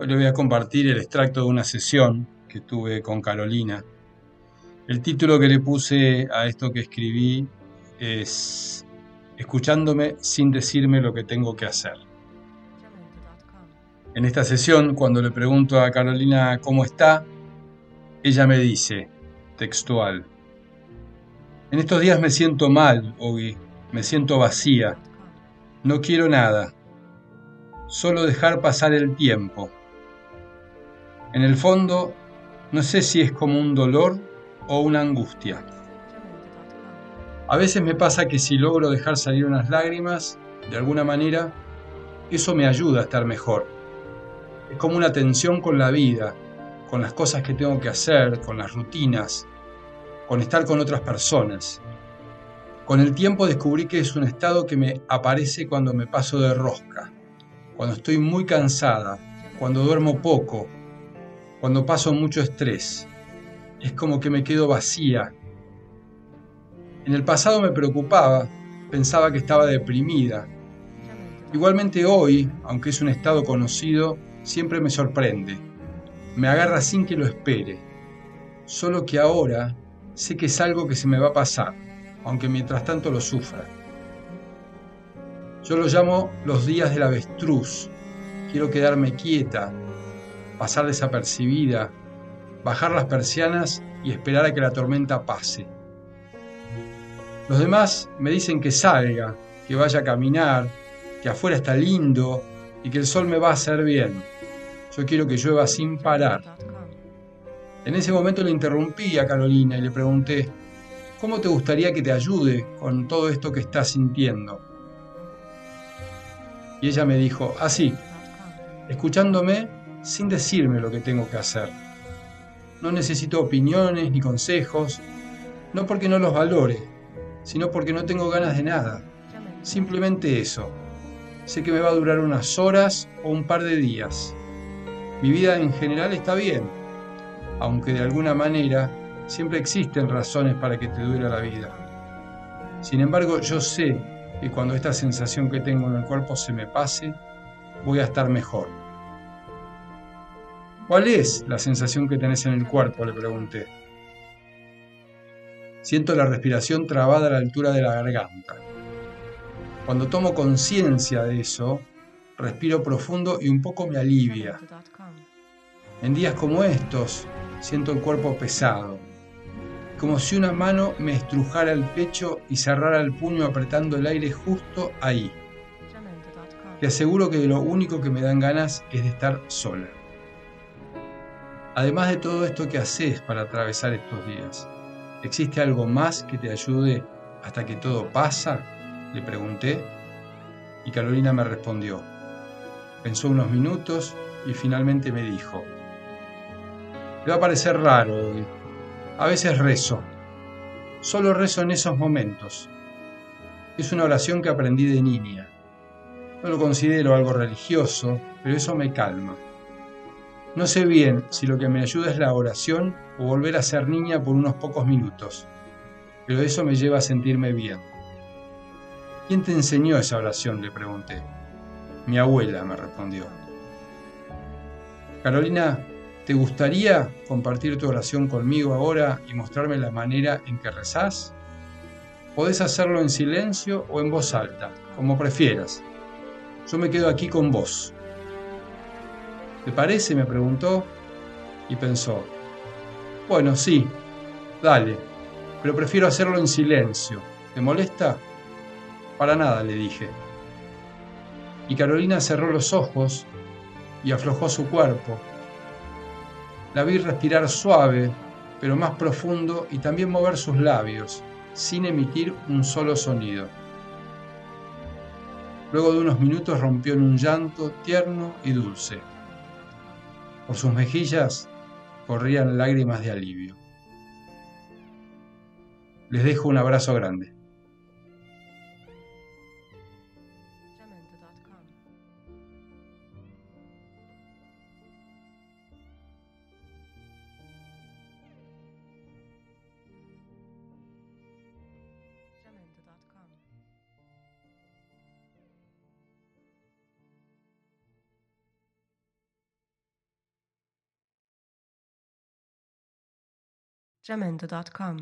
Hoy le voy a compartir el extracto de una sesión que tuve con Carolina. El título que le puse a esto que escribí es Escuchándome sin decirme lo que tengo que hacer. En esta sesión, cuando le pregunto a Carolina cómo está, ella me dice, textual, en estos días me siento mal, Ogi, me siento vacía, no quiero nada, solo dejar pasar el tiempo. En el fondo, no sé si es como un dolor o una angustia. A veces me pasa que si logro dejar salir unas lágrimas, de alguna manera, eso me ayuda a estar mejor. Es como una tensión con la vida, con las cosas que tengo que hacer, con las rutinas, con estar con otras personas. Con el tiempo descubrí que es un estado que me aparece cuando me paso de rosca, cuando estoy muy cansada, cuando duermo poco, cuando paso mucho estrés. Es como que me quedo vacía. En el pasado me preocupaba, pensaba que estaba deprimida. Igualmente hoy, aunque es un estado conocido, siempre me sorprende. Me agarra sin que lo espere. Solo que ahora sé que es algo que se me va a pasar aunque mientras tanto lo sufra. Yo lo llamo los días del avestruz. Quiero quedarme quieta, pasar desapercibida, bajar las persianas y esperar a que la tormenta pase. Los demás me dicen que salga, que vaya a caminar, que afuera está lindo y que el sol me va a hacer bien. Yo quiero que llueva sin parar. En ese momento le interrumpí a Carolina y le pregunté, ¿Cómo te gustaría que te ayude con todo esto que estás sintiendo? Y ella me dijo, así, escuchándome sin decirme lo que tengo que hacer. No necesito opiniones ni consejos, no porque no los valore, sino porque no tengo ganas de nada. Simplemente eso. Sé que me va a durar unas horas o un par de días. Mi vida en general está bien, aunque de alguna manera Siempre existen razones para que te dure la vida. Sin embargo, yo sé que cuando esta sensación que tengo en el cuerpo se me pase, voy a estar mejor. ¿Cuál es la sensación que tenés en el cuerpo? Le pregunté. Siento la respiración trabada a la altura de la garganta. Cuando tomo conciencia de eso, respiro profundo y un poco me alivia. En días como estos, siento el cuerpo pesado, como si una mano me estrujara el pecho y cerrara el puño apretando el aire justo ahí. Te aseguro que lo único que me dan ganas es de estar sola. Además de todo esto que haces para atravesar estos días, ¿existe algo más que te ayude hasta que todo pasa? Le pregunté y Carolina me respondió. Pensó unos minutos y finalmente me dijo, le va a parecer raro, a veces rezo. Solo rezo en esos momentos. Es una oración que aprendí de niña. No lo considero algo religioso, pero eso me calma. No sé bien si lo que me ayuda es la oración o volver a ser niña por unos pocos minutos, pero eso me lleva a sentirme bien. ¿Quién te enseñó esa oración? le pregunté. Mi abuela me respondió. Carolina, ¿Te gustaría compartir tu oración conmigo ahora y mostrarme la manera en que rezás? Podés hacerlo en silencio o en voz alta, como prefieras. Yo me quedo aquí con vos. ¿Te parece? me preguntó y pensó. Bueno, sí, dale, pero prefiero hacerlo en silencio. ¿Te molesta? Para nada, le dije. Y Carolina cerró los ojos y aflojó su cuerpo la vi respirar suave, pero más profundo y también mover sus labios, sin emitir un solo sonido. Luego de unos minutos rompió en un llanto tierno y dulce. Por sus mejillas corrían lágrimas de alivio. Les dejo un abrazo grande. jamendo.com.